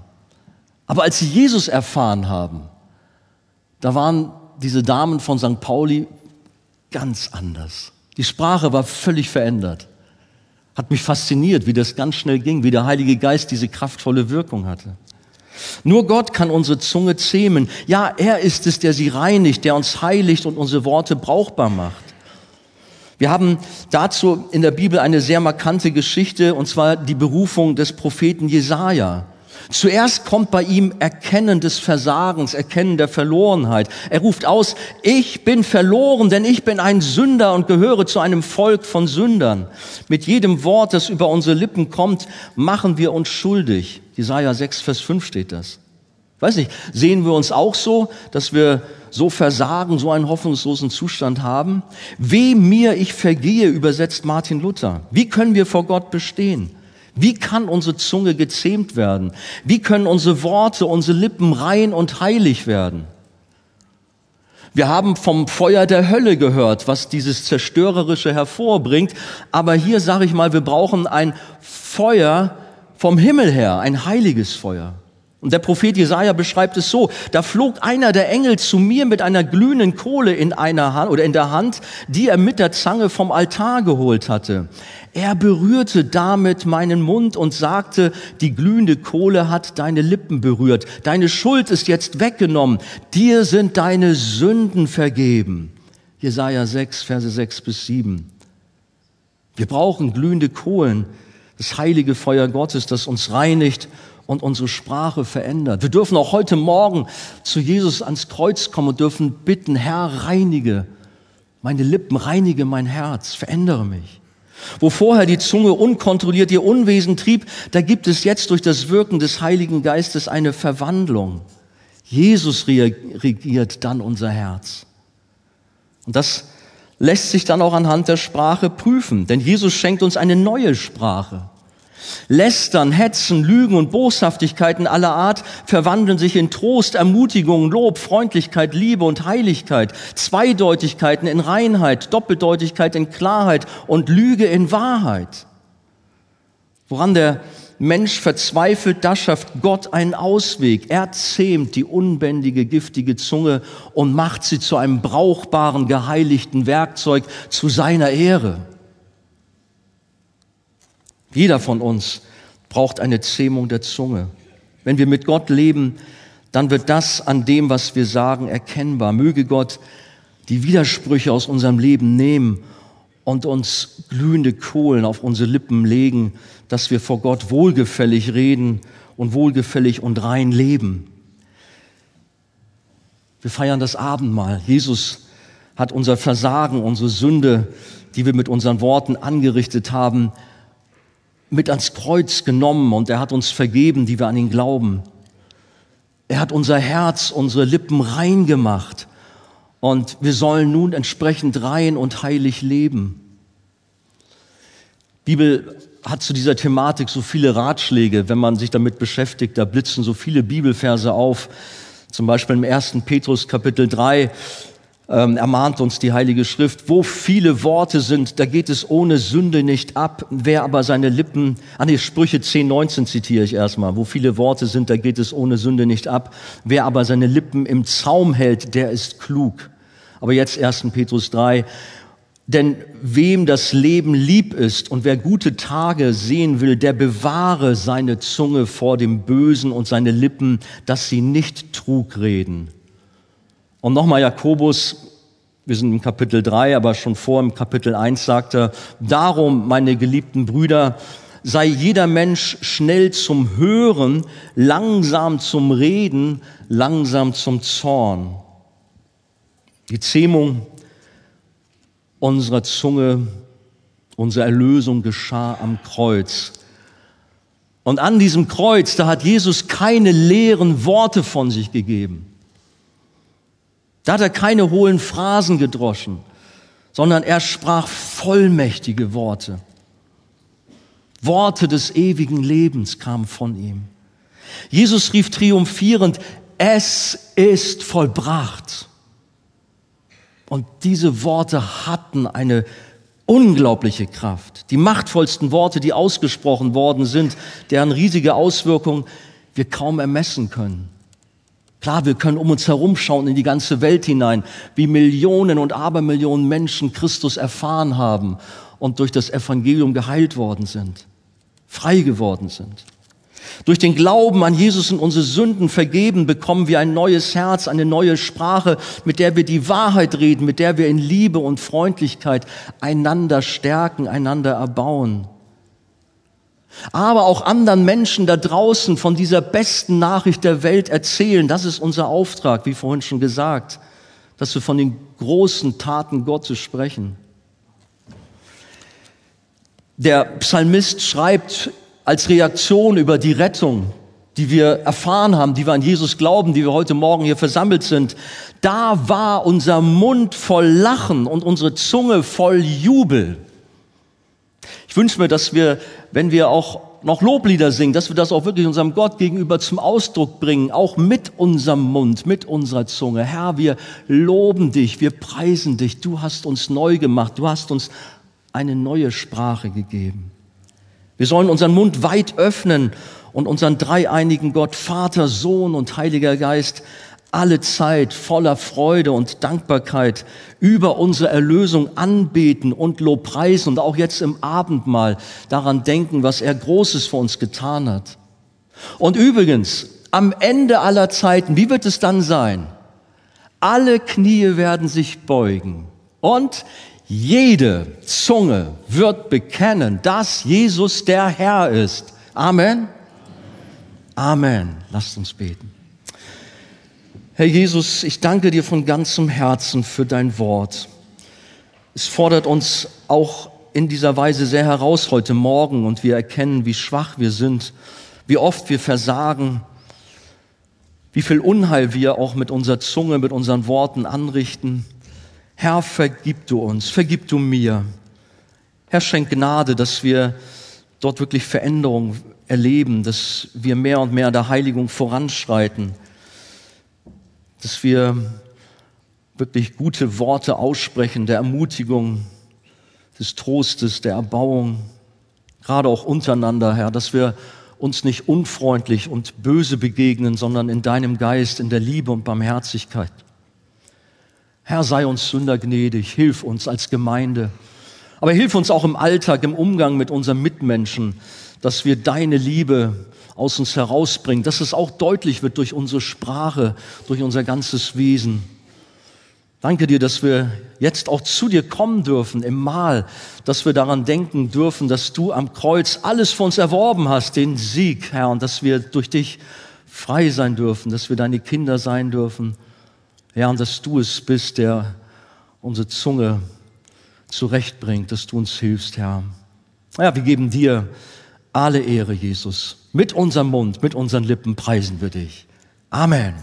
Aber als sie Jesus erfahren haben, da waren diese Damen von St. Pauli ganz anders. Die Sprache war völlig verändert. Hat mich fasziniert, wie das ganz schnell ging, wie der Heilige Geist diese kraftvolle Wirkung hatte. Nur Gott kann unsere Zunge zähmen. Ja, er ist es, der sie reinigt, der uns heiligt und unsere Worte brauchbar macht. Wir haben dazu in der Bibel eine sehr markante Geschichte, und zwar die Berufung des Propheten Jesaja. Zuerst kommt bei ihm Erkennen des Versagens, Erkennen der Verlorenheit. Er ruft aus, ich bin verloren, denn ich bin ein Sünder und gehöre zu einem Volk von Sündern. Mit jedem Wort, das über unsere Lippen kommt, machen wir uns schuldig. Jesaja 6, Vers 5 steht das. Weiß nicht, sehen wir uns auch so, dass wir so versagen, so einen hoffnungslosen Zustand haben? Weh mir, ich vergehe, übersetzt Martin Luther. Wie können wir vor Gott bestehen? Wie kann unsere Zunge gezähmt werden? Wie können unsere Worte, unsere Lippen rein und heilig werden? Wir haben vom Feuer der Hölle gehört, was dieses Zerstörerische hervorbringt. Aber hier sage ich mal, wir brauchen ein Feuer vom Himmel her, ein heiliges Feuer. Und der Prophet Jesaja beschreibt es so: Da flog einer der Engel zu mir mit einer glühenden Kohle in einer Hand oder in der Hand, die er mit der Zange vom Altar geholt hatte. Er berührte damit meinen Mund und sagte, die glühende Kohle hat deine Lippen berührt. Deine Schuld ist jetzt weggenommen. Dir sind deine Sünden vergeben. Jesaja 6, Verse 6 bis 7. Wir brauchen glühende Kohlen, das heilige Feuer Gottes, das uns reinigt und unsere Sprache verändert. Wir dürfen auch heute Morgen zu Jesus ans Kreuz kommen und dürfen bitten, Herr, reinige meine Lippen, reinige mein Herz, verändere mich. Wo vorher die Zunge unkontrolliert ihr Unwesen trieb, da gibt es jetzt durch das Wirken des Heiligen Geistes eine Verwandlung. Jesus regiert dann unser Herz. Und das lässt sich dann auch anhand der Sprache prüfen, denn Jesus schenkt uns eine neue Sprache. Lästern, Hetzen, Lügen und Boshaftigkeiten aller Art verwandeln sich in Trost, Ermutigung, Lob, Freundlichkeit, Liebe und Heiligkeit, Zweideutigkeiten in Reinheit, Doppeldeutigkeit in Klarheit und Lüge in Wahrheit. Woran der Mensch verzweifelt, da schafft Gott einen Ausweg. Er zähmt die unbändige, giftige Zunge und macht sie zu einem brauchbaren, geheiligten Werkzeug zu seiner Ehre. Jeder von uns braucht eine Zähmung der Zunge. Wenn wir mit Gott leben, dann wird das an dem, was wir sagen, erkennbar. Möge Gott die Widersprüche aus unserem Leben nehmen und uns glühende Kohlen auf unsere Lippen legen, dass wir vor Gott wohlgefällig reden und wohlgefällig und rein leben. Wir feiern das Abendmahl. Jesus hat unser Versagen, unsere Sünde, die wir mit unseren Worten angerichtet haben, mit ans Kreuz genommen und er hat uns vergeben, die wir an ihn glauben. Er hat unser Herz, unsere Lippen rein gemacht und wir sollen nun entsprechend rein und heilig leben. Bibel hat zu dieser Thematik so viele Ratschläge, wenn man sich damit beschäftigt, da blitzen so viele Bibelverse auf. Zum Beispiel im ersten Petrus Kapitel 3 ähm, ermahnt uns die Heilige Schrift, wo viele Worte sind, da geht es ohne Sünde nicht ab. Wer aber seine Lippen, an ah die Sprüche 10, 19 zitiere ich erstmal, wo viele Worte sind, da geht es ohne Sünde nicht ab. Wer aber seine Lippen im Zaum hält, der ist klug. Aber jetzt 1. Petrus 3, denn wem das Leben lieb ist und wer gute Tage sehen will, der bewahre seine Zunge vor dem Bösen und seine Lippen, dass sie nicht Trug reden. Und nochmal Jakobus, wir sind im Kapitel 3, aber schon vor im Kapitel 1 sagte, darum, meine geliebten Brüder, sei jeder Mensch schnell zum Hören, langsam zum Reden, langsam zum Zorn. Die Zähmung unserer Zunge, unsere Erlösung geschah am Kreuz. Und an diesem Kreuz, da hat Jesus keine leeren Worte von sich gegeben. Da hat er keine hohlen Phrasen gedroschen, sondern er sprach vollmächtige Worte. Worte des ewigen Lebens kamen von ihm. Jesus rief triumphierend, es ist vollbracht. Und diese Worte hatten eine unglaubliche Kraft. Die machtvollsten Worte, die ausgesprochen worden sind, deren riesige Auswirkungen wir kaum ermessen können. Klar, wir können um uns herum schauen in die ganze Welt hinein, wie Millionen und Abermillionen Menschen Christus erfahren haben und durch das Evangelium geheilt worden sind, frei geworden sind. Durch den Glauben an Jesus und unsere Sünden vergeben, bekommen wir ein neues Herz, eine neue Sprache, mit der wir die Wahrheit reden, mit der wir in Liebe und Freundlichkeit einander stärken, einander erbauen aber auch anderen Menschen da draußen von dieser besten Nachricht der Welt erzählen. Das ist unser Auftrag, wie vorhin schon gesagt, dass wir von den großen Taten Gottes sprechen. Der Psalmist schreibt als Reaktion über die Rettung, die wir erfahren haben, die wir an Jesus glauben, die wir heute Morgen hier versammelt sind, da war unser Mund voll Lachen und unsere Zunge voll Jubel. Ich wünsche mir, dass wir, wenn wir auch noch Loblieder singen, dass wir das auch wirklich unserem Gott gegenüber zum Ausdruck bringen, auch mit unserem Mund, mit unserer Zunge. Herr, wir loben dich, wir preisen dich, du hast uns neu gemacht, du hast uns eine neue Sprache gegeben. Wir sollen unseren Mund weit öffnen und unseren dreieinigen Gott, Vater, Sohn und Heiliger Geist, alle Zeit voller Freude und Dankbarkeit über unsere Erlösung anbeten und Lobpreisen und auch jetzt im Abendmahl daran denken, was er Großes für uns getan hat. Und übrigens, am Ende aller Zeiten, wie wird es dann sein? Alle Knie werden sich beugen und jede Zunge wird bekennen, dass Jesus der Herr ist. Amen. Amen. Lasst uns beten. Herr Jesus, ich danke dir von ganzem Herzen für dein Wort. Es fordert uns auch in dieser Weise sehr heraus heute Morgen und wir erkennen, wie schwach wir sind, wie oft wir versagen, wie viel Unheil wir auch mit unserer Zunge, mit unseren Worten anrichten. Herr, vergib du uns, vergib du mir. Herr, schenk Gnade, dass wir dort wirklich Veränderung erleben, dass wir mehr und mehr der Heiligung voranschreiten dass wir wirklich gute Worte aussprechen, der Ermutigung, des Trostes, der Erbauung, gerade auch untereinander, Herr, dass wir uns nicht unfreundlich und böse begegnen, sondern in deinem Geist, in der Liebe und Barmherzigkeit. Herr, sei uns Sünder gnädig, hilf uns als Gemeinde, aber hilf uns auch im Alltag, im Umgang mit unseren Mitmenschen, dass wir deine Liebe aus uns herausbringen, dass es auch deutlich wird durch unsere Sprache, durch unser ganzes Wesen. Danke dir, dass wir jetzt auch zu dir kommen dürfen im Mahl, dass wir daran denken dürfen, dass du am Kreuz alles für uns erworben hast, den Sieg, Herr, und dass wir durch dich frei sein dürfen, dass wir deine Kinder sein dürfen. Ja, und dass du es bist, der unsere Zunge zurechtbringt, dass du uns hilfst, Herr. Ja, wir geben dir alle Ehre, Jesus. Mit unserem Mund, mit unseren Lippen preisen wir dich. Amen.